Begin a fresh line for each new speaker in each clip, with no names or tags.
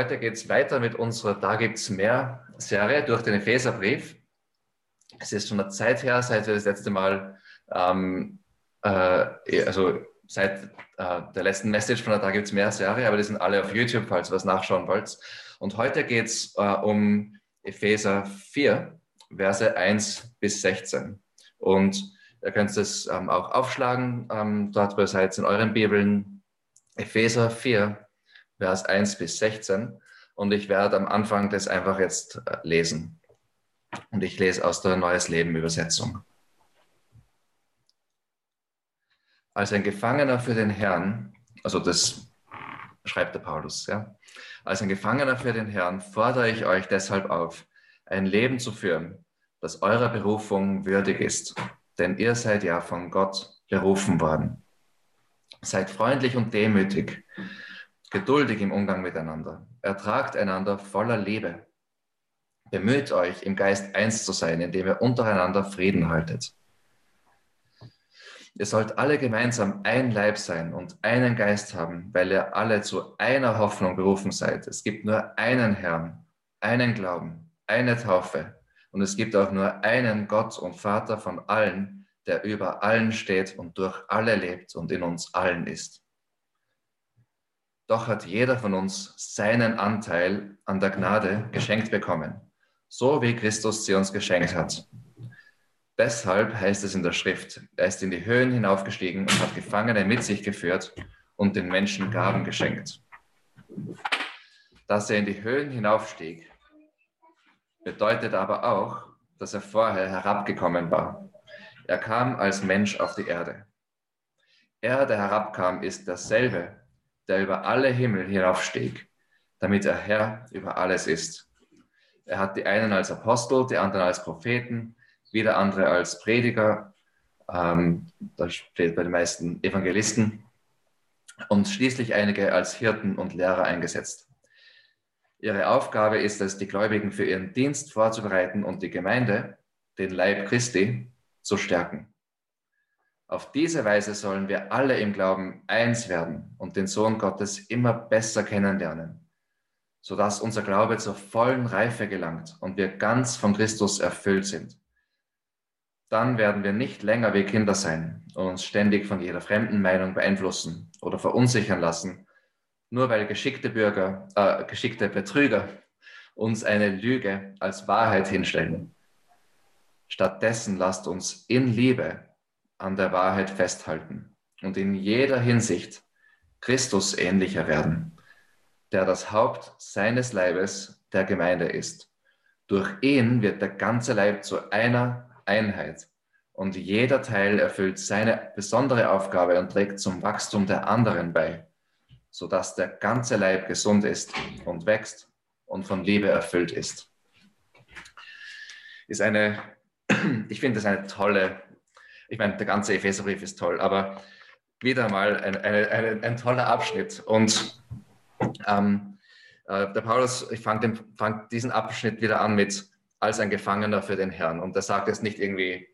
Heute geht es weiter mit unserer Da gibt's mehr Serie durch den Epheserbrief. Es ist schon eine Zeit her, seit wir das letzte Mal, ähm, äh, also seit äh, der letzten Message von der Da gibt's mehr Serie, aber die sind alle auf YouTube, falls ihr was nachschauen wollt. Und heute geht es äh, um Epheser 4, Verse 1 bis 16. Und ihr könnt es ähm, auch aufschlagen, ähm, dort wo ihr seid in euren Bibeln. Epheser 4, Vers 1 bis 16. Und ich werde am Anfang das einfach jetzt äh, lesen. Und ich lese aus der Neues Leben Übersetzung. Als ein Gefangener für den Herrn, also das schreibt der Paulus, ja. Als ein Gefangener für den Herrn fordere ich euch deshalb auf, ein Leben zu führen, das eurer Berufung würdig ist. Denn ihr seid ja von Gott berufen worden. Seid freundlich und demütig geduldig im Umgang miteinander. Ertragt einander voller Liebe. Bemüht euch, im Geist eins zu sein, indem ihr untereinander Frieden haltet. Ihr sollt alle gemeinsam ein Leib sein und einen Geist haben, weil ihr alle zu einer Hoffnung berufen seid. Es gibt nur einen Herrn, einen Glauben, eine Taufe. Und es gibt auch nur einen Gott und Vater von allen, der über allen steht und durch alle lebt und in uns allen ist. Doch hat jeder von uns seinen Anteil an der Gnade geschenkt bekommen, so wie Christus sie uns geschenkt hat. Deshalb heißt es in der Schrift, er ist in die Höhen hinaufgestiegen und hat Gefangene mit sich geführt und den Menschen Gaben geschenkt. Dass er in die Höhen hinaufstieg, bedeutet aber auch, dass er vorher herabgekommen war. Er kam als Mensch auf die Erde. Er, der herabkam, ist dasselbe, der über alle Himmel hinaufstieg, damit er Herr über alles ist. Er hat die einen als Apostel, die anderen als Propheten, wieder andere als Prediger, ähm, das steht bei den meisten Evangelisten, und schließlich einige als Hirten und Lehrer eingesetzt. Ihre Aufgabe ist es, die Gläubigen für ihren Dienst vorzubereiten und die Gemeinde, den Leib Christi, zu stärken. Auf diese Weise sollen wir alle im Glauben eins werden und den Sohn Gottes immer besser kennenlernen, sodass unser Glaube zur vollen Reife gelangt und wir ganz von Christus erfüllt sind. Dann werden wir nicht länger wie Kinder sein und uns ständig von jeder fremden Meinung beeinflussen oder verunsichern lassen, nur weil geschickte Bürger, äh, geschickte Betrüger uns eine Lüge als Wahrheit hinstellen. Stattdessen lasst uns in Liebe an der Wahrheit festhalten und in jeder Hinsicht Christus ähnlicher werden, der das Haupt seines Leibes der Gemeinde ist. Durch ihn wird der ganze Leib zu einer Einheit und jeder Teil erfüllt seine besondere Aufgabe und trägt zum Wachstum der anderen bei, sodass der ganze Leib gesund ist und wächst und von Liebe erfüllt ist. Ist eine, ich finde das eine tolle ich meine, der ganze Epheserbrief ist toll, aber wieder mal ein, ein, ein, ein toller Abschnitt. Und ähm, äh, der Paulus, ich fange fang diesen Abschnitt wieder an mit als ein Gefangener für den Herrn. Und er sagt jetzt nicht irgendwie,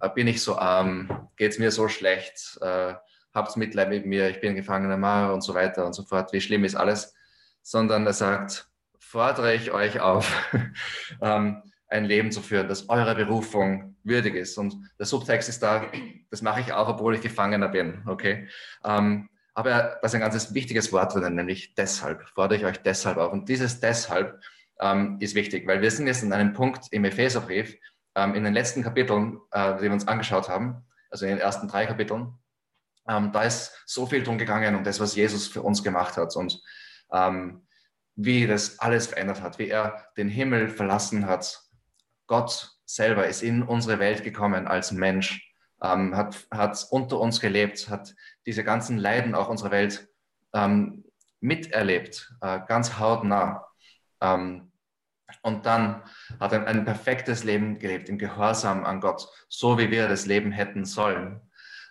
äh, bin ich so arm, geht es mir so schlecht, äh, habt Mitleid mit mir, ich bin Gefangener Mara und so weiter und so fort, wie schlimm ist alles, sondern er sagt, fordere ich euch auf, ähm, ein Leben zu führen, das eurer Berufung würdig ist. Und der Subtext ist da, das mache ich auch, obwohl ich Gefangener bin. Okay? Ähm, aber da ist ein ganz wichtiges Wort drin, nämlich deshalb, fordere ich euch deshalb auf. Und dieses deshalb ähm, ist wichtig, weil wir sind jetzt in einem Punkt im Epheserbrief, ähm, in den letzten Kapiteln, äh, die wir uns angeschaut haben, also in den ersten drei Kapiteln, ähm, da ist so viel drum gegangen um das, was Jesus für uns gemacht hat und ähm, wie das alles verändert hat, wie er den Himmel verlassen hat, Gott selber ist in unsere Welt gekommen als Mensch, ähm, hat, hat unter uns gelebt, hat diese ganzen Leiden auch unserer Welt ähm, miterlebt, äh, ganz hautnah. Ähm, und dann hat er ein perfektes Leben gelebt, im Gehorsam an Gott, so wie wir das Leben hätten sollen.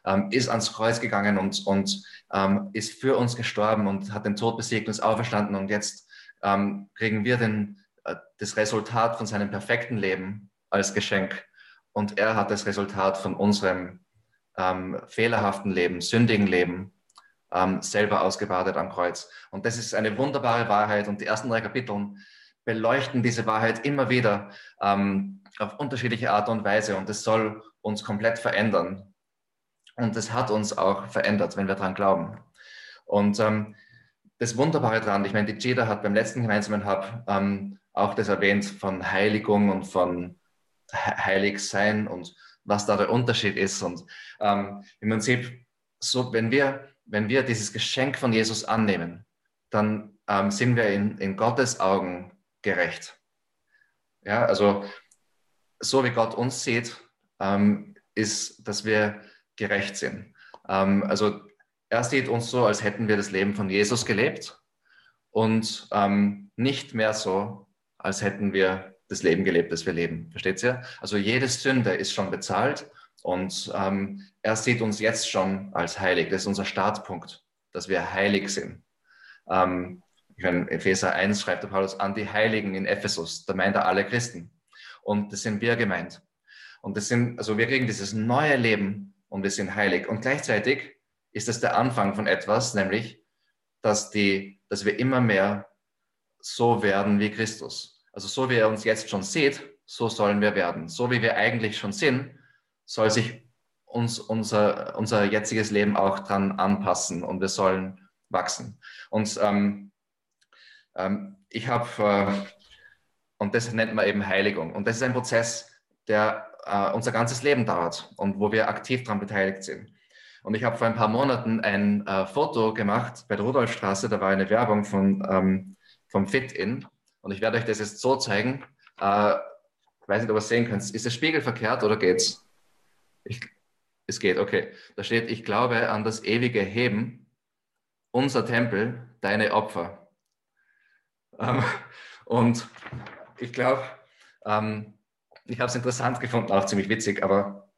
Ähm, ist ans Kreuz gegangen und, und ähm, ist für uns gestorben und hat den Tod besiegt und ist auferstanden. Und jetzt ähm, kriegen wir den, das Resultat von seinem perfekten Leben als Geschenk. Und er hat das Resultat von unserem ähm, fehlerhaften Leben, sündigen Leben ähm, selber ausgebadet am Kreuz. Und das ist eine wunderbare Wahrheit. Und die ersten drei Kapiteln beleuchten diese Wahrheit immer wieder ähm, auf unterschiedliche Art und Weise. Und es soll uns komplett verändern. Und es hat uns auch verändert, wenn wir daran glauben. Und ähm, das Wunderbare daran, ich meine, die Jeda hat beim letzten gemeinsamen Hub ähm, auch das erwähnt von Heiligung und von Heiligsein und was da der Unterschied ist. Und ähm, im Prinzip, so, wenn, wir, wenn wir dieses Geschenk von Jesus annehmen, dann ähm, sind wir in, in Gottes Augen gerecht. Ja, also so wie Gott uns sieht, ähm, ist, dass wir gerecht sind. Ähm, also er sieht uns so, als hätten wir das Leben von Jesus gelebt und ähm, nicht mehr so, als hätten wir das Leben gelebt, das wir leben. Versteht ihr? Also jede Sünde ist schon bezahlt und ähm, er sieht uns jetzt schon als heilig. Das ist unser Startpunkt, dass wir heilig sind. Ähm, ich meine, Epheser 1 schreibt der Paulus an die Heiligen in Ephesus. Da meint er alle Christen. Und das sind wir gemeint. Und das sind, also wir kriegen dieses neue Leben und wir sind heilig. Und gleichzeitig ist es der Anfang von etwas, nämlich, dass, die, dass wir immer mehr so werden wie Christus. Also so wie er uns jetzt schon sieht, so sollen wir werden. So wie wir eigentlich schon sind, soll sich uns unser, unser jetziges Leben auch dran anpassen und wir sollen wachsen. Und ähm, ähm, ich habe, äh, und das nennt man eben Heiligung. Und das ist ein Prozess, der äh, unser ganzes Leben dauert und wo wir aktiv daran beteiligt sind. Und ich habe vor ein paar Monaten ein äh, Foto gemacht bei der Rudolfstraße, da war eine Werbung von, ähm, vom Fit-In und ich werde euch das jetzt so zeigen. Äh, ich weiß nicht, ob ihr es sehen könnt. Ist der Spiegel verkehrt oder geht's? Ich, es geht, okay. Da steht, ich glaube an das ewige Heben, unser Tempel, deine Opfer. Ähm, und ich glaube, ähm, ich habe es interessant gefunden, auch ziemlich witzig, aber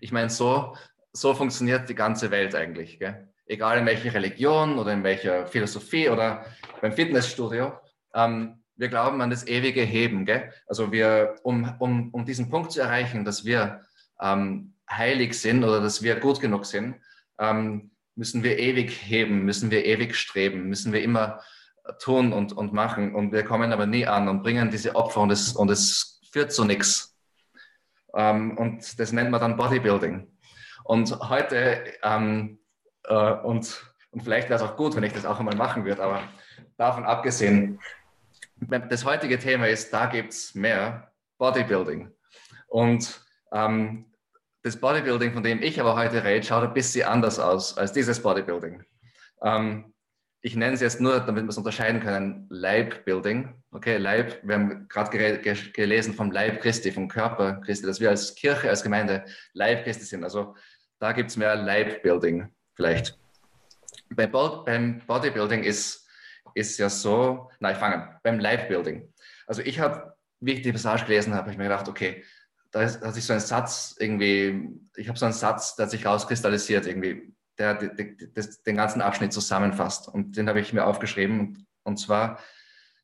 ich meine, so, so funktioniert die ganze Welt eigentlich. Gell? Egal in welcher Religion oder in welcher Philosophie oder beim Fitnessstudio. Ähm, wir glauben an das ewige Heben. Gell? Also wir, um, um, um diesen Punkt zu erreichen, dass wir ähm, heilig sind oder dass wir gut genug sind, ähm, müssen wir ewig heben, müssen wir ewig streben, müssen wir immer tun und, und machen. Und wir kommen aber nie an und bringen diese Opfer und es, und es führt zu nichts. Ähm, und das nennt man dann Bodybuilding. Und heute, ähm, äh, und, und vielleicht wäre es auch gut, wenn ich das auch einmal machen würde, aber davon abgesehen, das heutige Thema ist, da gibt es mehr Bodybuilding. Und ähm, das Bodybuilding, von dem ich aber heute rede, schaut ein bisschen anders aus als dieses Bodybuilding. Ähm, ich nenne es jetzt nur, damit wir es unterscheiden können, Leibbuilding. Okay, Leib, wir haben gerade gelesen vom Leib Christi, vom Körper Christi, dass wir als Kirche, als Gemeinde Leib Christi sind. Also da gibt es mehr Leibbuilding vielleicht. Beim Bodybuilding ist ist ja so, na, ich fange beim Live-Building. Also ich habe, wie ich die Passage gelesen habe, habe ich mir gedacht, okay, da, ist, hat sich so ein Satz irgendwie, ich habe so einen Satz, der hat sich rauskristallisiert irgendwie, der, der, der den ganzen Abschnitt zusammenfasst. Und den habe ich mir aufgeschrieben. Und, und zwar,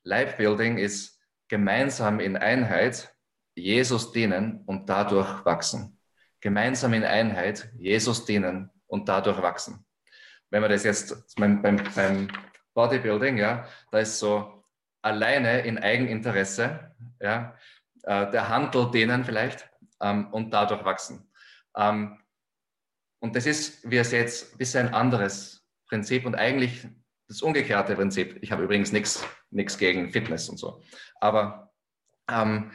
Live-Building ist gemeinsam in Einheit Jesus dienen und dadurch wachsen. Gemeinsam in Einheit Jesus dienen und dadurch wachsen. Wenn wir das jetzt beim, beim, Bodybuilding, ja, da ist so alleine in Eigeninteresse, ja, äh, der Handel denen vielleicht ähm, und dadurch wachsen. Ähm, und das ist, wie ihr seht, ein bisschen ein anderes Prinzip und eigentlich das umgekehrte Prinzip. Ich habe übrigens nichts gegen Fitness und so. Aber ähm,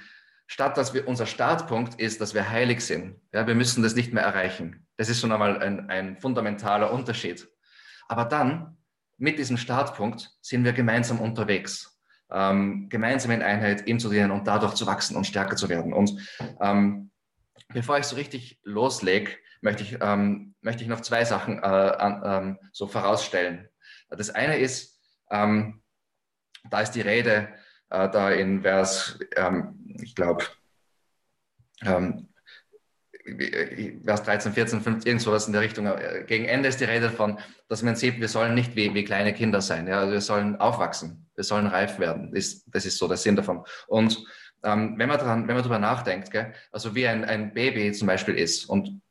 statt dass wir unser Startpunkt ist, dass wir heilig sind, ja, wir müssen das nicht mehr erreichen. Das ist schon einmal ein, ein fundamentaler Unterschied. Aber dann mit diesem Startpunkt sind wir gemeinsam unterwegs, ähm, gemeinsam in Einheit ihm zu dienen und dadurch zu wachsen und stärker zu werden. Und ähm, bevor ich so richtig loslege, möchte ich, ähm, möchte ich noch zwei Sachen äh, an, ähm, so vorausstellen. Das eine ist, ähm, da ist die Rede äh, da in Vers, ähm, ich glaube, Vers 13, 14, 15, irgend sowas in der Richtung. Äh, gegen Ende ist die Rede von, dass man sieht, wir sollen nicht wie, wie kleine Kinder sein. Ja? Also wir sollen aufwachsen, wir sollen reif werden. Das, das ist so der Sinn davon. Und ähm, wenn man dran, wenn man darüber nachdenkt, gell, also wie ein, ein Baby zum Beispiel ist und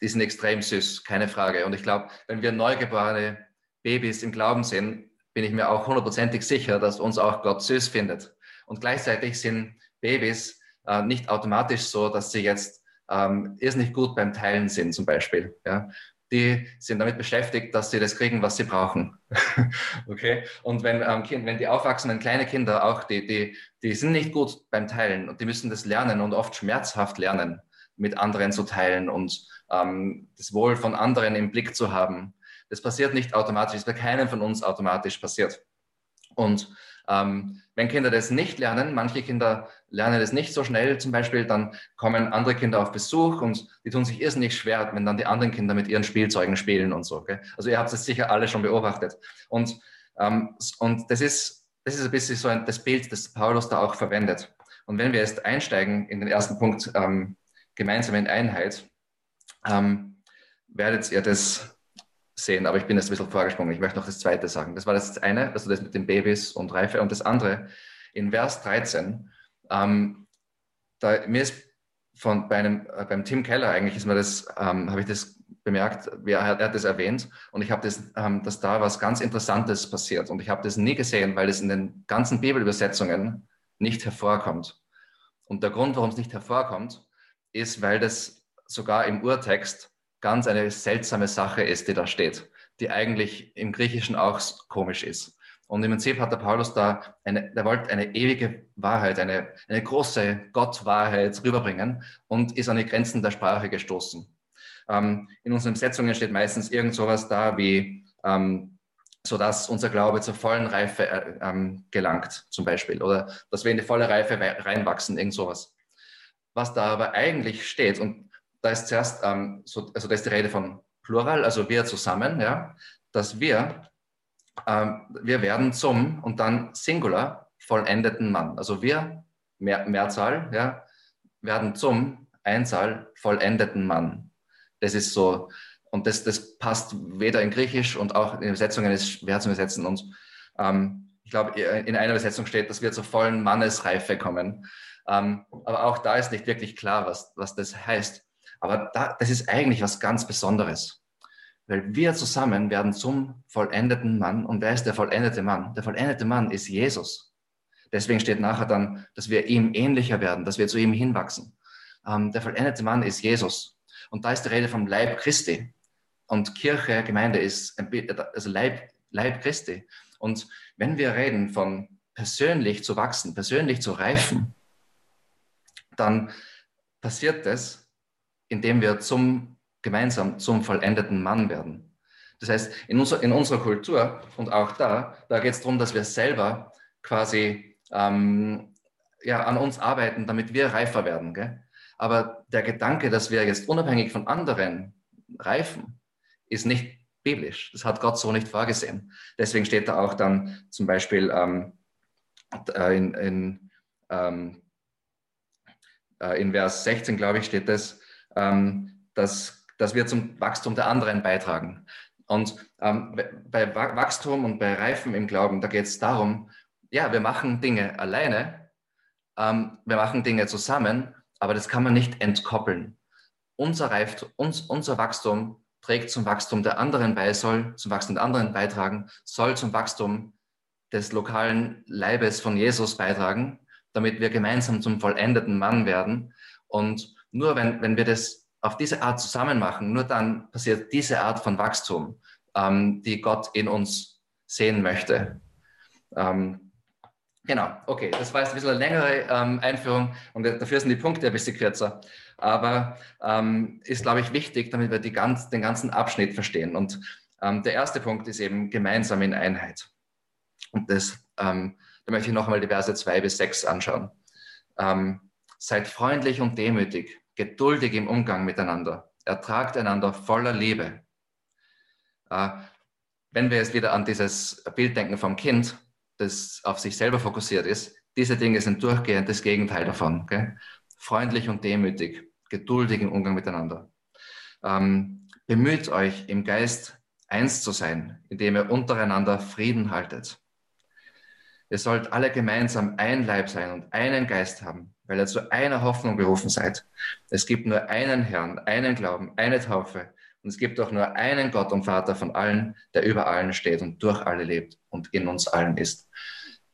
die sind extrem süß, keine Frage. Und ich glaube, wenn wir neugeborene Babys im Glauben sind, bin ich mir auch hundertprozentig sicher, dass uns auch Gott süß findet. Und gleichzeitig sind Babys äh, nicht automatisch so, dass sie jetzt ähm, irrsinnig gut beim Teilen sind, zum Beispiel. Ja? Die sind damit beschäftigt, dass sie das kriegen, was sie brauchen. okay? Und wenn, ähm, kind, wenn die aufwachsenden kleine Kinder auch, die, die, die sind nicht gut beim Teilen und die müssen das lernen und oft schmerzhaft lernen, mit anderen zu teilen und ähm, das Wohl von anderen im Blick zu haben. Das passiert nicht automatisch, das ist bei keinem von uns automatisch passiert. Und ähm, wenn Kinder das nicht lernen, manche Kinder lernen das nicht so schnell zum Beispiel, dann kommen andere Kinder auf Besuch und die tun sich irrsinnig schwer, wenn dann die anderen Kinder mit ihren Spielzeugen spielen und so. Gell? Also ihr habt es sicher alle schon beobachtet. Und, ähm, und das, ist, das ist ein bisschen so ein, das Bild, das Paulus da auch verwendet. Und wenn wir jetzt einsteigen in den ersten Punkt, ähm, gemeinsam in Einheit, ähm, werdet ihr das sehen, aber ich bin jetzt ein bisschen vorgesprungen. Ich möchte noch das Zweite sagen. Das war das eine, also das mit den Babys und Reife. Und das andere, in Vers 13, ähm, da, mir ist von, bei einem, äh, beim Tim Keller eigentlich ist mir das, ähm, habe ich das bemerkt, er, er, hat das erwähnt und ich habe das, ähm, dass da was ganz Interessantes passiert und ich habe das nie gesehen, weil es in den ganzen Bibelübersetzungen nicht hervorkommt. Und der Grund, warum es nicht hervorkommt, ist, weil das sogar im Urtext ganz eine seltsame Sache ist, die da steht, die eigentlich im Griechischen auch komisch ist. Und im Prinzip hat der Paulus da eine, der wollte eine ewige Wahrheit, eine, eine große Gottwahrheit rüberbringen und ist an die Grenzen der Sprache gestoßen. Ähm, in unseren Setzungen steht meistens irgend sowas da wie, ähm, sodass unser Glaube zur vollen Reife äh, ähm, gelangt, zum Beispiel, oder dass wir in die volle Reife reinwachsen, irgend sowas. Was da aber eigentlich steht, und da ist zuerst, ähm, so, also da ist die Rede von Plural, also wir zusammen, ja, dass wir, ähm, wir werden zum und dann Singular vollendeten Mann. Also wir, Mehr, Mehrzahl, ja, werden zum Einzahl vollendeten Mann. Das ist so, und das, das passt weder in Griechisch und auch in Übersetzungen ist schwer zu übersetzen. Und ähm, ich glaube, in einer Übersetzung steht, dass wir zur vollen Mannesreife kommen. Ähm, aber auch da ist nicht wirklich klar, was, was das heißt. Aber da, das ist eigentlich was ganz Besonderes. Weil wir zusammen werden zum vollendeten Mann. Und wer ist der vollendete Mann? Der vollendete Mann ist Jesus. Deswegen steht nachher dann, dass wir ihm ähnlicher werden, dass wir zu ihm hinwachsen. Ähm, der vollendete Mann ist Jesus. Und da ist die Rede vom Leib Christi. Und Kirche, Gemeinde ist also Leib, Leib Christi. Und wenn wir reden von persönlich zu wachsen, persönlich zu reifen, dann passiert das, indem wir zum, gemeinsam zum vollendeten Mann werden. Das heißt, in, unser, in unserer Kultur und auch da, da geht es darum, dass wir selber quasi ähm, ja, an uns arbeiten, damit wir reifer werden. Gell? Aber der Gedanke, dass wir jetzt unabhängig von anderen reifen, ist nicht biblisch. Das hat Gott so nicht vorgesehen. Deswegen steht da auch dann zum Beispiel ähm, äh, in, in ähm, äh, in Vers 16, glaube ich, steht ähm, dass, dass wir zum Wachstum der anderen beitragen. Und ähm, bei Wachstum und bei Reifen im Glauben, da geht es darum, ja, wir machen Dinge alleine, ähm, wir machen Dinge zusammen, aber das kann man nicht entkoppeln. Unser, Reif, uns, unser Wachstum trägt zum Wachstum der anderen bei, soll zum Wachstum der anderen beitragen, soll zum Wachstum des lokalen Leibes von Jesus beitragen damit wir gemeinsam zum vollendeten Mann werden. Und nur wenn, wenn wir das auf diese Art zusammen machen, nur dann passiert diese Art von Wachstum, ähm, die Gott in uns sehen möchte. Ähm, genau, okay, das war jetzt ein bisschen eine längere ähm, Einführung und dafür sind die Punkte ein bisschen kürzer. Aber ähm, ist, glaube ich, wichtig, damit wir ganz, den ganzen Abschnitt verstehen. Und ähm, der erste Punkt ist eben gemeinsam in Einheit. Und das ähm, da möchte ich nochmal die Verse 2 bis 6 anschauen. Ähm, seid freundlich und demütig, geduldig im Umgang miteinander, ertragt einander voller Liebe. Äh, wenn wir jetzt wieder an dieses Bild denken vom Kind, das auf sich selber fokussiert ist, diese Dinge sind durchgehend das Gegenteil davon. Gell? Freundlich und demütig, geduldig im Umgang miteinander. Ähm, bemüht euch im Geist eins zu sein, indem ihr untereinander Frieden haltet. Ihr sollt alle gemeinsam ein Leib sein und einen Geist haben, weil ihr zu einer Hoffnung berufen seid. Es gibt nur einen Herrn, einen Glauben, eine Taufe. Und es gibt auch nur einen Gott und Vater von allen, der über allen steht und durch alle lebt und in uns allen ist.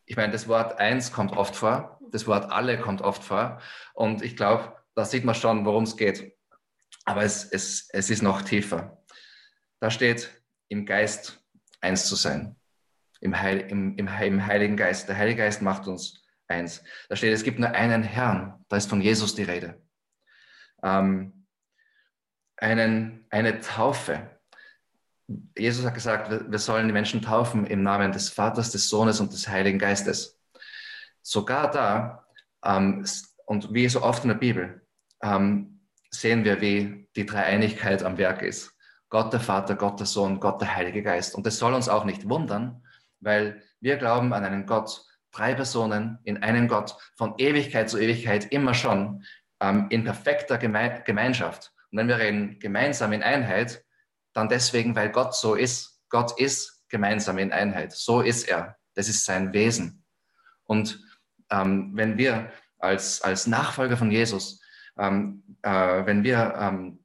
Ich meine, das Wort eins kommt oft vor, das Wort alle kommt oft vor. Und ich glaube, da sieht man schon, worum es geht. Aber es, es, es ist noch tiefer. Da steht, im Geist eins zu sein im, Heil, im, im, im Heiligen Geist. Der Heilige Geist macht uns eins. Da steht, es gibt nur einen Herrn. Da ist von Jesus die Rede. Ähm, einen, eine Taufe. Jesus hat gesagt, wir, sollen die Menschen taufen im Namen des Vaters, des Sohnes und des Heiligen Geistes. Sogar da, ähm, und wie so oft in der Bibel, ähm, sehen wir, wie die Dreieinigkeit am Werk ist. Gott der Vater, Gott der Sohn, Gott der Heilige Geist. Und das soll uns auch nicht wundern, weil wir glauben an einen Gott, drei Personen in einen Gott, von Ewigkeit zu Ewigkeit immer schon ähm, in perfekter Geme Gemeinschaft. Und wenn wir reden gemeinsam in Einheit, dann deswegen, weil Gott so ist. Gott ist gemeinsam in Einheit. So ist er. Das ist sein Wesen. Und ähm, wenn wir als, als Nachfolger von Jesus, ähm, äh, wenn wir ähm,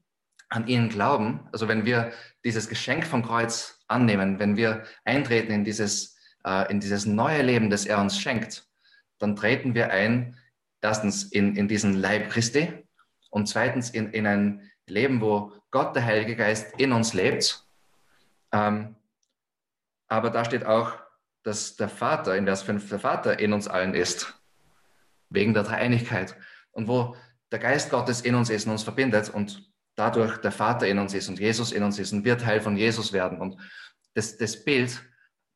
an ihn glauben, also wenn wir dieses Geschenk vom Kreuz annehmen, wenn wir eintreten in dieses, äh, in dieses neue Leben, das er uns schenkt, dann treten wir ein, erstens in, in diesen Leib Christi und zweitens in, in ein Leben, wo Gott, der Heilige Geist, in uns lebt. Ähm, aber da steht auch, dass der Vater, in Vers 5, der Vater in uns allen ist, wegen der Dreieinigkeit. Und wo der Geist Gottes in uns ist und uns verbindet und dadurch der Vater in uns ist und Jesus in uns ist und wir Teil von Jesus werden. Und das, das Bild,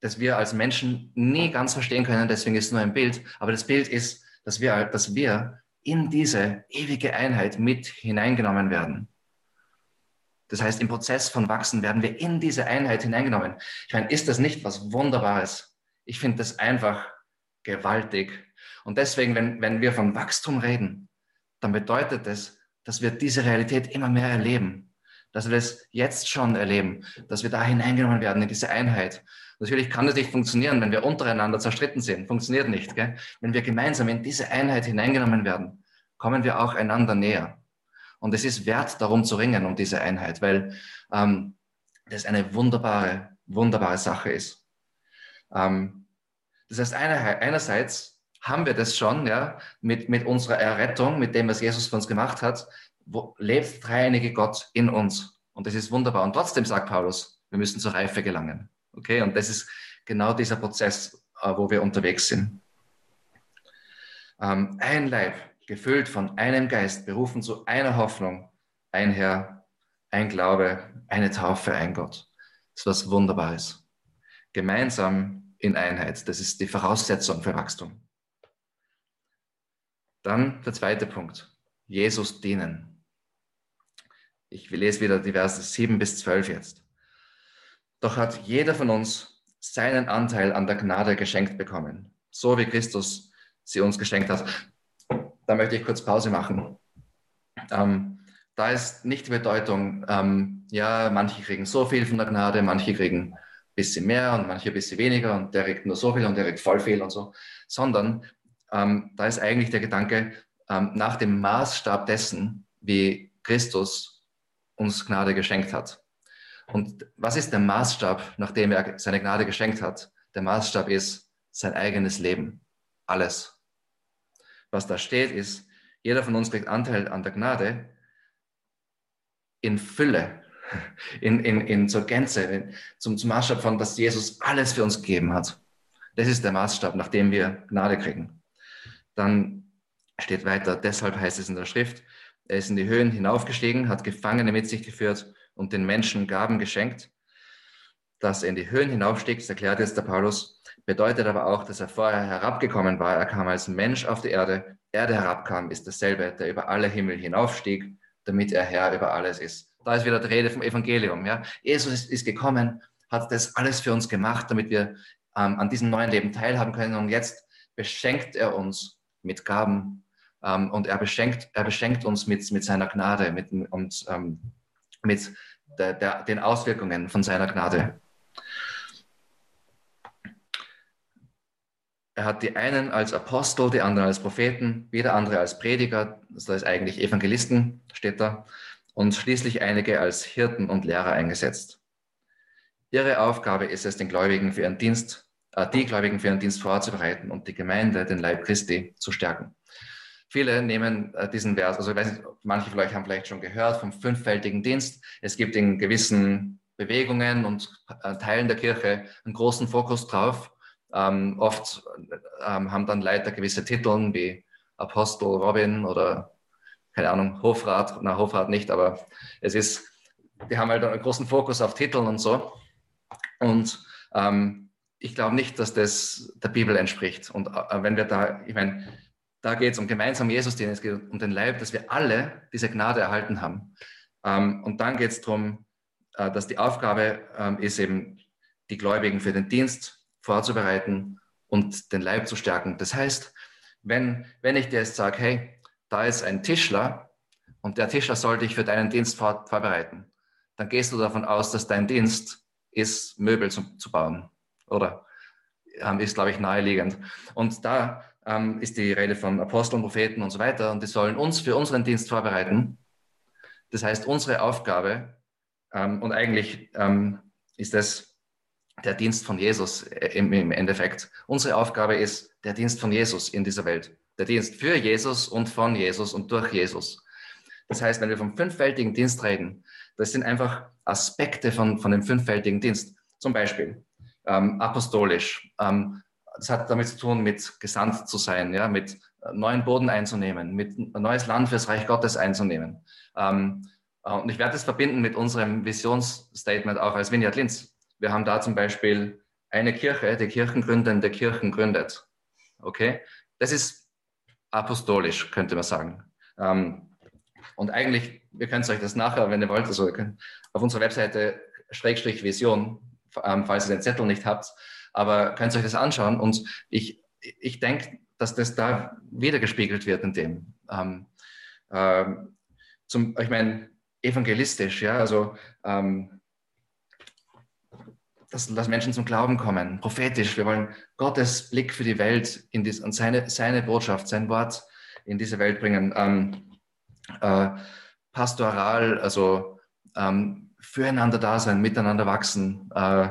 das wir als Menschen nie ganz verstehen können, deswegen ist es nur ein Bild, aber das Bild ist, dass wir, dass wir in diese ewige Einheit mit hineingenommen werden. Das heißt, im Prozess von Wachsen werden wir in diese Einheit hineingenommen. Ich meine, ist das nicht was Wunderbares? Ich finde das einfach gewaltig. Und deswegen, wenn, wenn wir von Wachstum reden, dann bedeutet das, dass wir diese Realität immer mehr erleben, dass wir das jetzt schon erleben, dass wir da hineingenommen werden in diese Einheit. Natürlich kann das nicht funktionieren, wenn wir untereinander zerstritten sind. Funktioniert nicht. Gell? Wenn wir gemeinsam in diese Einheit hineingenommen werden, kommen wir auch einander näher. Und es ist wert, darum zu ringen, um diese Einheit, weil ähm, das eine wunderbare, wunderbare Sache ist. Ähm, das heißt, einerseits haben wir das schon, ja, mit, mit unserer Errettung, mit dem, was Jesus für uns gemacht hat, wo lebt dreieinige Gott in uns. Und das ist wunderbar. Und trotzdem sagt Paulus, wir müssen zur Reife gelangen. Okay, und das ist genau dieser Prozess, äh, wo wir unterwegs sind. Ähm, ein Leib, gefüllt von einem Geist, berufen zu einer Hoffnung, ein Herr, ein Glaube, eine Taufe, ein Gott. Das ist was Wunderbares. Gemeinsam in Einheit. Das ist die Voraussetzung für Wachstum. Dann der zweite Punkt. Jesus dienen. Ich lese wieder die Verse 7 bis 12 jetzt. Doch hat jeder von uns seinen Anteil an der Gnade geschenkt bekommen, so wie Christus sie uns geschenkt hat. Da möchte ich kurz Pause machen. Ähm, da ist nicht die Bedeutung, ähm, ja, manche kriegen so viel von der Gnade, manche kriegen ein bisschen mehr und manche ein bisschen weniger und der kriegt nur so viel und der kriegt voll viel und so, sondern ähm, da ist eigentlich der Gedanke, ähm, nach dem Maßstab dessen, wie Christus uns Gnade geschenkt hat. Und was ist der Maßstab, nachdem er seine Gnade geschenkt hat? Der Maßstab ist sein eigenes Leben. Alles. Was da steht, ist, jeder von uns kriegt Anteil an der Gnade in Fülle, in, in, in zur Gänze, in, zum, zum Maßstab von, dass Jesus alles für uns gegeben hat. Das ist der Maßstab, nachdem wir Gnade kriegen. Dann steht weiter, deshalb heißt es in der Schrift, er ist in die Höhen hinaufgestiegen, hat Gefangene mit sich geführt und den Menschen Gaben geschenkt. Dass er in die Höhen hinaufstieg, das erklärt jetzt der Paulus, bedeutet aber auch, dass er vorher herabgekommen war. Er kam als Mensch auf die Erde. Erde herabkam, ist dasselbe, der über alle Himmel hinaufstieg, damit er Herr über alles ist. Da ist wieder die Rede vom Evangelium. Ja? Jesus ist, ist gekommen, hat das alles für uns gemacht, damit wir ähm, an diesem neuen Leben teilhaben können. Und jetzt beschenkt er uns mit Gaben ähm, und er beschenkt, er beschenkt uns mit, mit seiner Gnade mit, und ähm, mit der, der, den Auswirkungen von seiner Gnade. er hat die einen als Apostel, die anderen als Propheten, wieder andere als Prediger, das heißt eigentlich Evangelisten, steht da, und schließlich einige als Hirten und Lehrer eingesetzt. Ihre Aufgabe ist es, den Gläubigen für ihren Dienst, die Gläubigen für ihren Dienst vorzubereiten und die Gemeinde, den Leib Christi, zu stärken. Viele nehmen äh, diesen Vers, also ich weiß nicht, manche von euch haben vielleicht schon gehört vom fünffältigen Dienst. Es gibt in gewissen Bewegungen und äh, Teilen der Kirche einen großen Fokus drauf. Ähm, oft ähm, haben dann Leiter gewisse Titel wie Apostel Robin oder keine Ahnung, Hofrat, na Hofrat nicht, aber es ist, die haben halt einen großen Fokus auf Titeln und so. Und ähm, ich glaube nicht, dass das der Bibel entspricht. Und äh, wenn wir da, ich meine, da geht es um gemeinsam Jesus, es geht um den Leib, dass wir alle diese Gnade erhalten haben. Ähm, und dann geht es darum, äh, dass die Aufgabe ähm, ist eben, die Gläubigen für den Dienst vorzubereiten und den Leib zu stärken. Das heißt, wenn, wenn ich dir jetzt sage, hey, da ist ein Tischler und der Tischler soll dich für deinen Dienst vor, vorbereiten, dann gehst du davon aus, dass dein Dienst ist, Möbel zu, zu bauen. Oder ähm, ist, glaube ich, naheliegend. Und da ähm, ist die Rede von Aposteln, Propheten und so weiter. Und die sollen uns für unseren Dienst vorbereiten. Das heißt, unsere Aufgabe, ähm, und eigentlich ähm, ist das der Dienst von Jesus im, im Endeffekt. Unsere Aufgabe ist der Dienst von Jesus in dieser Welt. Der Dienst für Jesus und von Jesus und durch Jesus. Das heißt, wenn wir vom fünffältigen Dienst reden, das sind einfach Aspekte von, von dem fünffältigen Dienst. Zum Beispiel ähm, apostolisch. Ähm, das hat damit zu tun, mit gesandt zu sein, ja, mit neuen Boden einzunehmen, mit neues Land fürs Reich Gottes einzunehmen. Ähm, äh, und ich werde das verbinden mit unserem Visionsstatement auch als Vineyard Linz. Wir haben da zum Beispiel eine Kirche, die Kirchengründende Kirchen gründet. Okay? Das ist apostolisch, könnte man sagen. Ähm, und eigentlich, ihr könnt euch das nachher, wenn ihr wollt, also auf unserer Webseite Schrägstrich Vision, falls ihr den Zettel nicht habt, aber könnt euch das anschauen. Und ich, ich denke, dass das da wiedergespiegelt wird in dem. Ähm, ähm, zum, ich meine, evangelistisch, ja, also ähm, dass, dass, Menschen zum Glauben kommen, prophetisch. Wir wollen Gottes Blick für die Welt in dies, und seine, seine Botschaft, sein Wort in diese Welt bringen. Ähm, äh, pastoral, also ähm, füreinander da sein, miteinander wachsen, äh,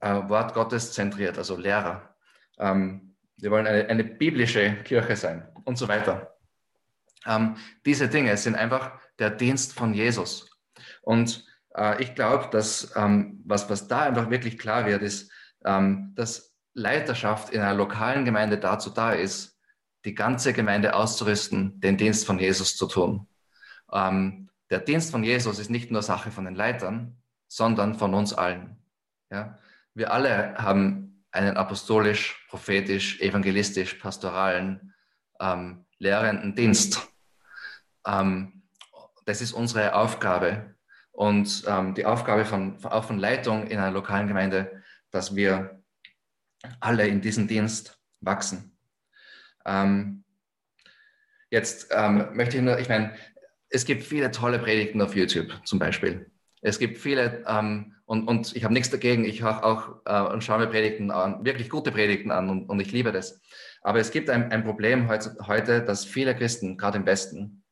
äh, Wort Gottes zentriert, also Lehrer. Ähm, wir wollen eine, eine, biblische Kirche sein und so weiter. Ähm, diese Dinge sind einfach der Dienst von Jesus. Und äh, ich glaube, dass ähm, was, was da einfach wirklich klar wird, ist, ähm, dass Leiterschaft in einer lokalen Gemeinde dazu da ist, die ganze Gemeinde auszurüsten, den Dienst von Jesus zu tun. Ähm, der Dienst von Jesus ist nicht nur Sache von den Leitern, sondern von uns allen. Ja? Wir alle haben einen apostolisch, prophetisch, evangelistisch, pastoralen, ähm, lehrenden Dienst. Ähm, das ist unsere Aufgabe und ähm, die Aufgabe von, auch von Leitung in einer lokalen Gemeinde, dass wir alle in diesem Dienst wachsen. Ähm, jetzt ähm, möchte ich nur, ich meine, es gibt viele tolle Predigten auf YouTube zum Beispiel. Es gibt viele, ähm, und, und ich habe nichts dagegen, ich höre auch äh, und schaue mir Predigten an, wirklich gute Predigten an und, und ich liebe das. Aber es gibt ein, ein Problem heute, dass viele Christen, gerade im Westen,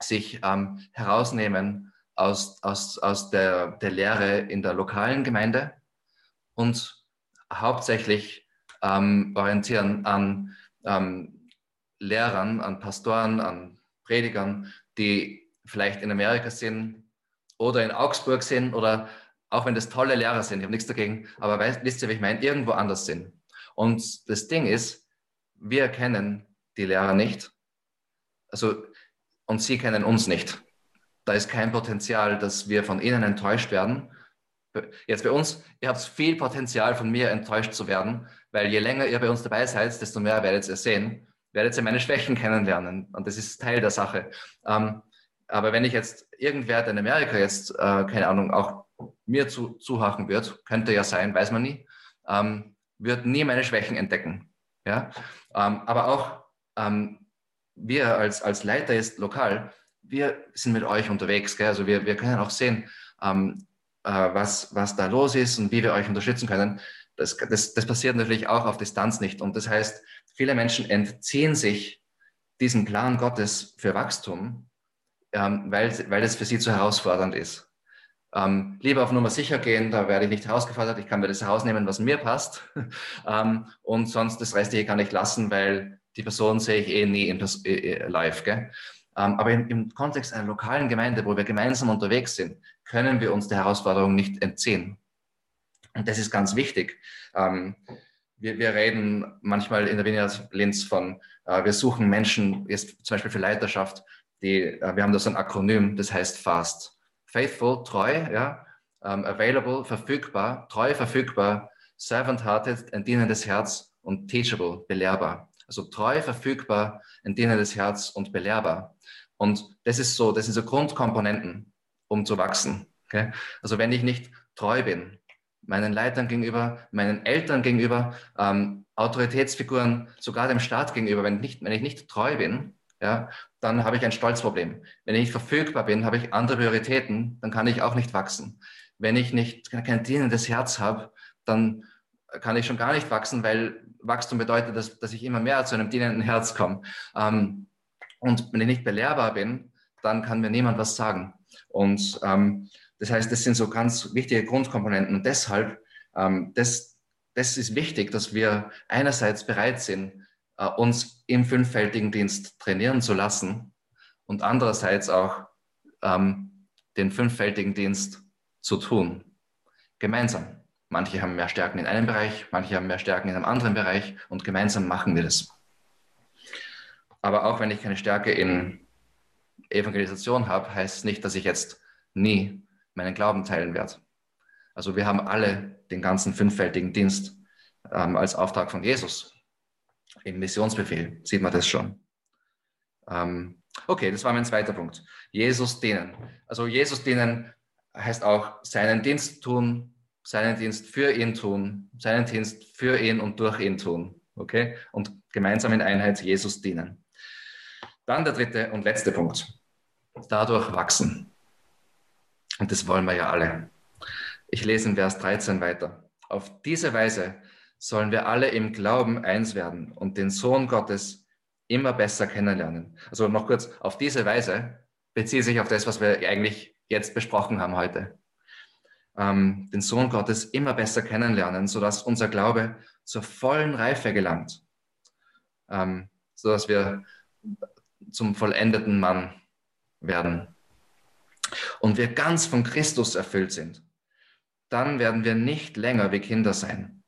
sich ähm, herausnehmen aus, aus, aus der, der Lehre in der lokalen Gemeinde und hauptsächlich ähm, orientieren an ähm, Lehrern, an Pastoren, an Predigern, die vielleicht in Amerika sind oder in Augsburg sind oder auch wenn das tolle Lehrer sind, ich habe nichts dagegen, aber weißt, wisst ihr, wie ich meine, irgendwo anders sind. Und das Ding ist, wir kennen die Lehrer nicht, also und sie kennen uns nicht. Da ist kein Potenzial, dass wir von ihnen enttäuscht werden. Jetzt bei uns, ihr habt viel Potenzial, von mir enttäuscht zu werden, weil je länger ihr bei uns dabei seid, desto mehr werdet ihr sehen, werdet ihr meine Schwächen kennenlernen. Und das ist Teil der Sache. Ähm, aber wenn ich jetzt irgendwer, in Amerika jetzt, äh, keine Ahnung, auch mir zu, zuhachen wird, könnte ja sein, weiß man nie, ähm, wird nie meine Schwächen entdecken. Ja? Ähm, aber auch ähm, wir als, als Leiter jetzt lokal, wir sind mit euch unterwegs. Gell? Also wir, wir können auch sehen, ähm, äh, was, was da los ist und wie wir euch unterstützen können Das, das, das passiert natürlich auch auf Distanz nicht. Und das heißt, viele Menschen entziehen sich diesem Plan Gottes für Wachstum, ähm, weil, weil es für sie zu herausfordernd ist. Ähm, lieber auf Nummer sicher gehen, da werde ich nicht herausgefordert, ich kann mir das herausnehmen, was mir passt. ähm, und sonst das Restliche kann ich lassen, weil die Person sehe ich eh nie in, äh, äh, live. Gell? Ähm, aber im, im Kontext einer lokalen Gemeinde, wo wir gemeinsam unterwegs sind, können wir uns der Herausforderung nicht entziehen. Und das ist ganz wichtig. Ähm, wir, wir, reden manchmal in der Wiener Linz von, äh, wir suchen Menschen, jetzt zum Beispiel für Leiterschaft, die, äh, wir haben da so ein Akronym, das heißt FAST. Faithful, treu, ja, um, ähm, available, verfügbar, treu, verfügbar, servant-hearted, ein dienendes Herz und teachable, belehrbar. Also treu, verfügbar, ein dienendes Herz und belehrbar. Und das ist so, das sind so Grundkomponenten, um zu wachsen. Okay? Also wenn ich nicht treu bin, meinen Leitern gegenüber, meinen Eltern gegenüber, ähm, Autoritätsfiguren, sogar dem Staat gegenüber, wenn, nicht, wenn ich nicht treu bin, ja, dann habe ich ein Stolzproblem. Wenn ich nicht verfügbar bin, habe ich andere Prioritäten, dann kann ich auch nicht wachsen. Wenn ich nicht kein dienendes Herz habe, dann kann ich schon gar nicht wachsen, weil Wachstum bedeutet, dass, dass ich immer mehr zu einem dienenden Herz komme. Ähm, und wenn ich nicht belehrbar bin, dann kann mir niemand was sagen. Und ähm, das heißt, das sind so ganz wichtige Grundkomponenten. Und deshalb, ähm, das, das ist wichtig, dass wir einerseits bereit sind, äh, uns im fünffältigen Dienst trainieren zu lassen und andererseits auch ähm, den fünffältigen Dienst zu tun. Gemeinsam. Manche haben mehr Stärken in einem Bereich, manche haben mehr Stärken in einem anderen Bereich und gemeinsam machen wir das. Aber auch wenn ich keine Stärke in Evangelisation habe, heißt es nicht, dass ich jetzt nie meinen Glauben teilen werde. Also wir haben alle den ganzen fünffältigen Dienst ähm, als Auftrag von Jesus. Im Missionsbefehl sieht man das schon. Ähm, okay, das war mein zweiter Punkt. Jesus dienen. Also Jesus dienen heißt auch seinen Dienst tun, seinen Dienst für ihn tun, seinen Dienst für ihn und durch ihn tun. Okay? Und gemeinsam in Einheit Jesus dienen. Dann der dritte und letzte Punkt. Dadurch wachsen. Und das wollen wir ja alle. Ich lese in Vers 13 weiter. Auf diese Weise sollen wir alle im Glauben eins werden und den Sohn Gottes immer besser kennenlernen. Also noch kurz, auf diese Weise bezieht sich auf das, was wir eigentlich jetzt besprochen haben heute. Ähm, den Sohn Gottes immer besser kennenlernen, sodass unser Glaube zur vollen Reife gelangt, ähm, sodass wir zum vollendeten Mann werden und wir ganz von Christus erfüllt sind, dann werden wir nicht länger wie Kinder sein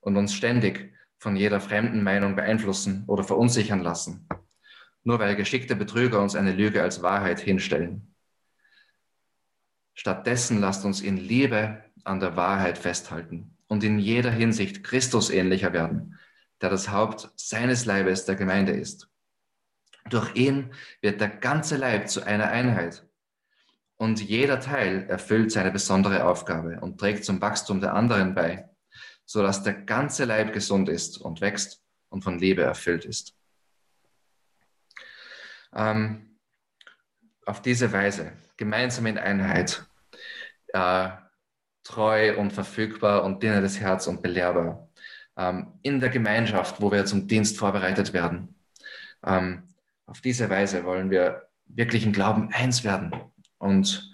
und uns ständig von jeder fremden Meinung beeinflussen oder verunsichern lassen, nur weil geschickte Betrüger uns eine Lüge als Wahrheit hinstellen. Stattdessen lasst uns in Liebe an der Wahrheit festhalten und in jeder Hinsicht Christus ähnlicher werden, der das Haupt seines Leibes der Gemeinde ist. Durch ihn wird der ganze Leib zu einer Einheit und jeder Teil erfüllt seine besondere Aufgabe und trägt zum Wachstum der anderen bei, sodass der ganze Leib gesund ist und wächst und von Liebe erfüllt ist. Ähm, auf diese Weise, gemeinsam in Einheit, äh, treu und verfügbar und dienendes Herz und belehrbar, ähm, in der Gemeinschaft, wo wir zum Dienst vorbereitet werden. Ähm, auf diese Weise wollen wir wirklich im Glauben eins werden und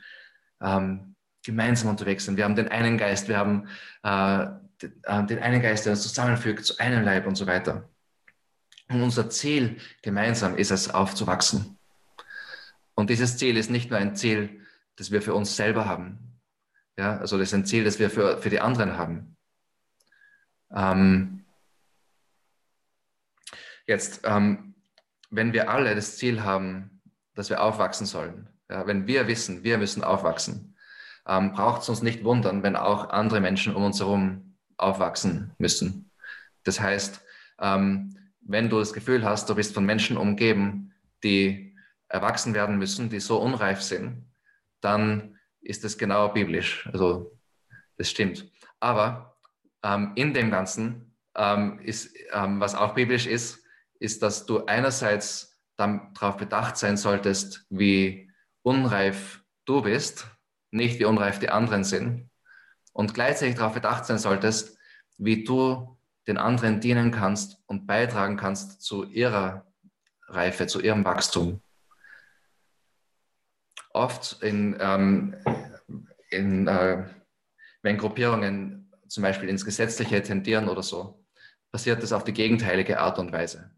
ähm, gemeinsam unterwegs sind. Wir haben den einen Geist, wir haben äh, den, äh, den einen Geist, der uns zusammenfügt zu einem Leib und so weiter. Und unser Ziel gemeinsam ist es, aufzuwachsen. Und dieses Ziel ist nicht nur ein Ziel, das wir für uns selber haben. Ja, also das ist ein Ziel, das wir für, für die anderen haben. Ähm, jetzt, ähm, wenn wir alle das Ziel haben, dass wir aufwachsen sollen, ja, wenn wir wissen, wir müssen aufwachsen, ähm, braucht es uns nicht wundern, wenn auch andere Menschen um uns herum aufwachsen müssen. Das heißt, ähm, wenn du das Gefühl hast, du bist von Menschen umgeben, die erwachsen werden müssen, die so unreif sind, dann ist das genau biblisch. Also das stimmt. Aber ähm, in dem Ganzen ähm, ist, ähm, was auch biblisch ist, ist, dass du einerseits darauf bedacht sein solltest, wie unreif du bist, nicht wie unreif die anderen sind und gleichzeitig darauf bedacht sein solltest, wie du den anderen dienen kannst und beitragen kannst zu ihrer Reife, zu ihrem Wachstum. Oft in, ähm, in äh, wenn Gruppierungen zum Beispiel ins Gesetzliche tendieren oder so, passiert das auf die gegenteilige Art und Weise.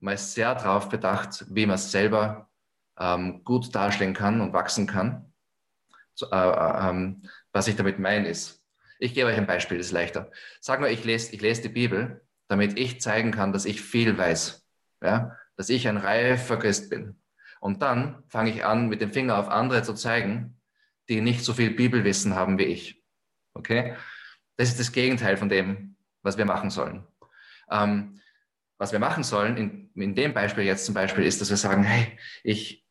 Man ist sehr darauf bedacht, wie man selber ähm, gut dastehen kann und wachsen kann. So, äh, äh, ähm, was ich damit meine ist, ich gebe euch ein Beispiel, das ist leichter. Sag mal, ich lese, ich lese die Bibel, damit ich zeigen kann, dass ich viel weiß, ja? dass ich ein reifer Christ bin. Und dann fange ich an, mit dem Finger auf andere zu zeigen, die nicht so viel Bibelwissen haben wie ich. Okay? Das ist das Gegenteil von dem, was wir machen sollen. Ähm, was wir machen sollen, in, in dem Beispiel jetzt zum Beispiel, ist, dass wir sagen, hey, ich,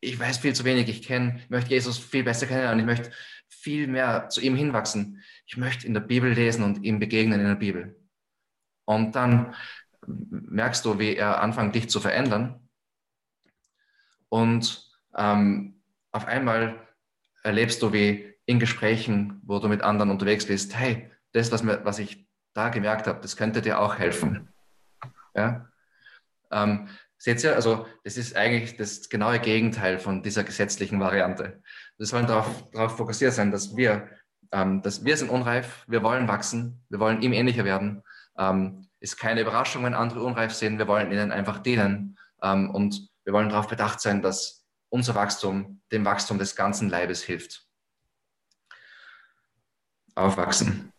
ich weiß viel zu wenig, ich kenne, möchte Jesus viel besser kennenlernen, ich möchte viel mehr zu ihm hinwachsen. Ich möchte in der Bibel lesen und ihm begegnen in der Bibel. Und dann merkst du, wie er anfängt, dich zu verändern. Und ähm, auf einmal erlebst du, wie in Gesprächen, wo du mit anderen unterwegs bist, hey, das, was, mir, was ich da gemerkt habe, das könnte dir auch helfen. Ja? Ähm, seht ihr, also das ist eigentlich das genaue Gegenteil von dieser gesetzlichen Variante. Wir sollen darauf, darauf fokussiert sein, dass wir, ähm, dass wir sind unreif, wir wollen wachsen, wir wollen ihm ähnlicher werden. Ähm, ist keine Überraschung, wenn andere unreif sind, wir wollen ihnen einfach dienen ähm, und wir wollen darauf bedacht sein, dass unser Wachstum dem Wachstum des ganzen Leibes hilft aufwachsen.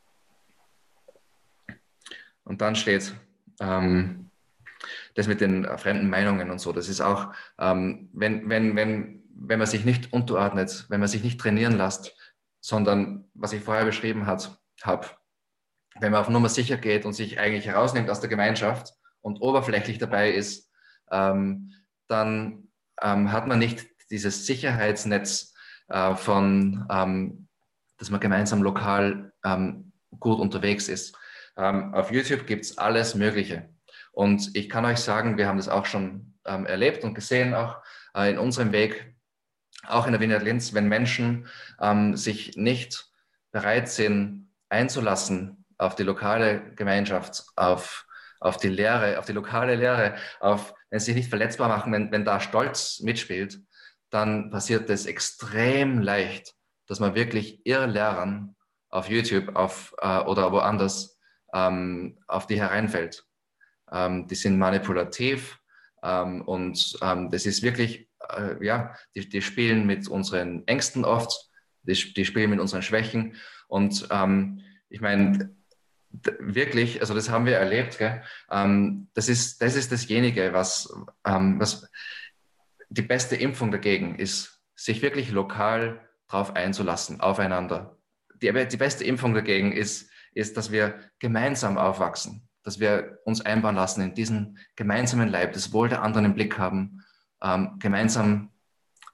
Und dann steht ähm, das mit den fremden Meinungen und so. Das ist auch, ähm, wenn, wenn, wenn, wenn man sich nicht unterordnet, wenn man sich nicht trainieren lässt, sondern was ich vorher beschrieben habe, wenn man auf Nummer sicher geht und sich eigentlich herausnimmt aus der Gemeinschaft und oberflächlich dabei ist, ähm, dann ähm, hat man nicht dieses Sicherheitsnetz äh, von ähm, dass man gemeinsam lokal ähm, gut unterwegs ist. Ähm, auf YouTube gibt es alles Mögliche. Und ich kann euch sagen, wir haben das auch schon ähm, erlebt und gesehen, auch äh, in unserem Weg, auch in der Wiener Linz, wenn Menschen ähm, sich nicht bereit sind, einzulassen auf die lokale Gemeinschaft, auf, auf die Lehre, auf die lokale Lehre, auf, wenn sie sich nicht verletzbar machen, wenn, wenn da Stolz mitspielt, dann passiert das extrem leicht, dass man wirklich ihre Lehrern auf YouTube auf, äh, oder woanders ähm, auf die hereinfällt. Ähm, die sind manipulativ ähm, und ähm, das ist wirklich, äh, ja, die, die, spielen mit unseren Ängsten oft, die, die spielen mit unseren Schwächen und ähm, ich meine, wirklich, also das haben wir erlebt? Ähm, das, ist, das ist dasjenige, was, was die beste Impfung dagegen ist, sich wirklich lokal darauf einzulassen, aufeinander. Die, die beste Impfung dagegen ist, ist, dass wir gemeinsam aufwachsen, dass wir uns einbauen lassen in diesen gemeinsamen Leib, das Wohl der anderen im Blick haben, ähm, gemeinsam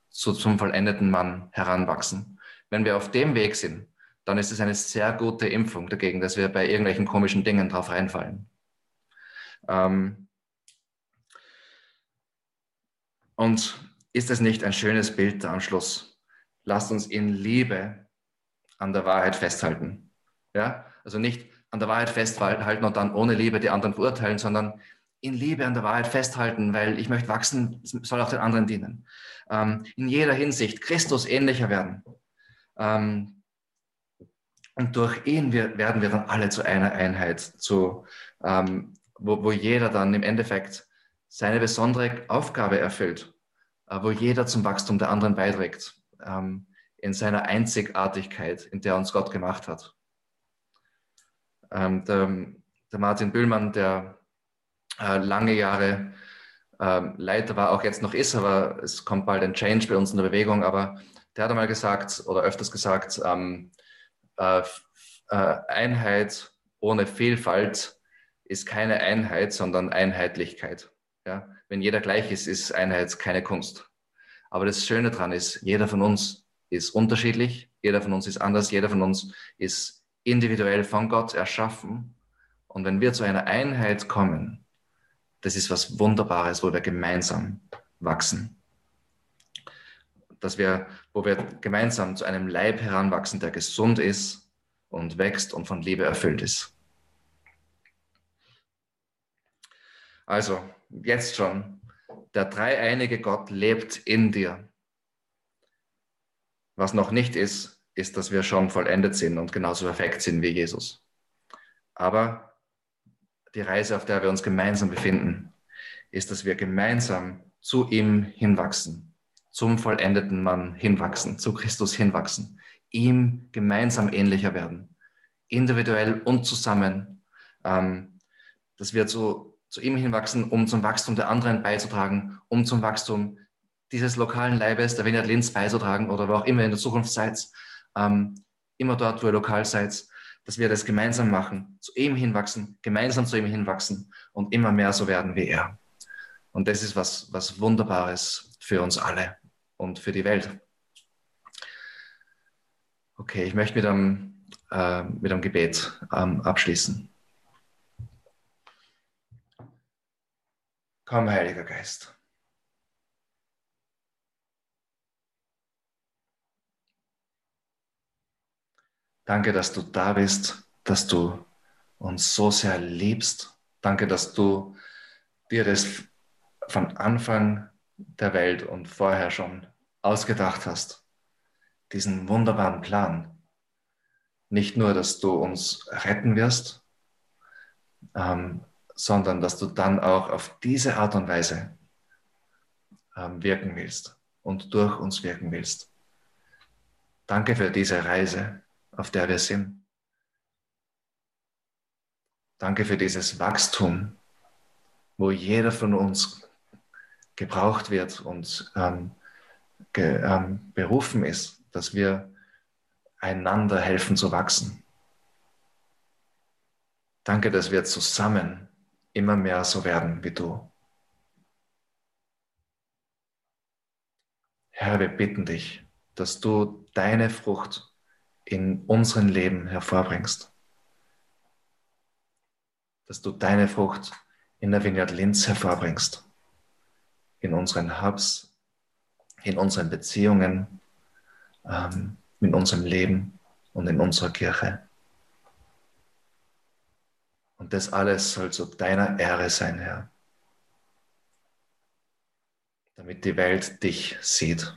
zu, zum vollendeten Mann heranwachsen. Wenn wir auf dem Weg sind, dann ist es eine sehr gute Impfung dagegen, dass wir bei irgendwelchen komischen Dingen drauf reinfallen. Ähm und ist es nicht ein schönes Bild am Schluss? lasst uns in Liebe an der Wahrheit festhalten. Ja? Also nicht an der Wahrheit festhalten und dann ohne Liebe die anderen verurteilen, sondern in Liebe an der Wahrheit festhalten, weil ich möchte wachsen, soll auch den anderen dienen. Ähm, in jeder Hinsicht Christus ähnlicher werden. Ähm, und durch ihn wir, werden wir dann alle zu einer Einheit, zu, ähm, wo, wo jeder dann im Endeffekt seine besondere Aufgabe erfüllt, äh, wo jeder zum Wachstum der anderen beiträgt ähm, in seiner Einzigartigkeit, in der uns Gott gemacht hat. Ähm, der, der, Martin Bühlmann, der äh, lange Jahre äh, Leiter war, auch jetzt noch ist, aber es kommt bald ein Change bei uns in der Bewegung, aber der hat einmal gesagt oder öfters gesagt, ähm, äh, äh Einheit ohne Vielfalt ist keine Einheit, sondern Einheitlichkeit. Ja? Wenn jeder gleich ist, ist Einheit keine Kunst. Aber das Schöne daran ist, jeder von uns ist unterschiedlich, jeder von uns ist anders, jeder von uns ist individuell von Gott erschaffen. Und wenn wir zu einer Einheit kommen, das ist was Wunderbares, wo wir gemeinsam wachsen. Dass wir, wo wir gemeinsam zu einem Leib heranwachsen, der gesund ist und wächst und von Liebe erfüllt ist. Also, jetzt schon, der dreieinige Gott lebt in dir. Was noch nicht ist, ist, dass wir schon vollendet sind und genauso perfekt sind wie Jesus. Aber die Reise, auf der wir uns gemeinsam befinden, ist, dass wir gemeinsam zu ihm hinwachsen, zum vollendeten Mann hinwachsen, zu Christus hinwachsen, ihm gemeinsam ähnlicher werden, individuell und zusammen, ähm, dass wir zu, zu ihm hinwachsen, um zum Wachstum der anderen beizutragen, um zum Wachstum dieses lokalen Leibes, der Vineyard Linz beizutragen oder wo auch immer in der Zukunft seid, ähm, immer dort, wo ihr lokal seid, dass wir das gemeinsam machen, zu ihm hinwachsen, gemeinsam zu ihm hinwachsen und immer mehr so werden wie er. Und das ist was, was Wunderbares für uns alle und für die Welt. Okay, ich möchte mit einem, äh, mit einem Gebet ähm, abschließen. Komm, Heiliger Geist. Danke, dass du da bist, dass du uns so sehr liebst. Danke, dass du dir das von Anfang der Welt und vorher schon ausgedacht hast. Diesen wunderbaren Plan. Nicht nur, dass du uns retten wirst, ähm, sondern dass du dann auch auf diese Art und Weise ähm, wirken willst und durch uns wirken willst. Danke für diese Reise auf der wir sind. Danke für dieses Wachstum, wo jeder von uns gebraucht wird und ähm, ge, ähm, berufen ist, dass wir einander helfen zu wachsen. Danke, dass wir zusammen immer mehr so werden wie du. Herr, wir bitten dich, dass du deine Frucht in unserem Leben hervorbringst. Dass du deine Frucht in der Vineyard Linz hervorbringst. In unseren Hubs, in unseren Beziehungen, ähm, in unserem Leben und in unserer Kirche. Und das alles soll zu deiner Ehre sein, Herr. Damit die Welt dich sieht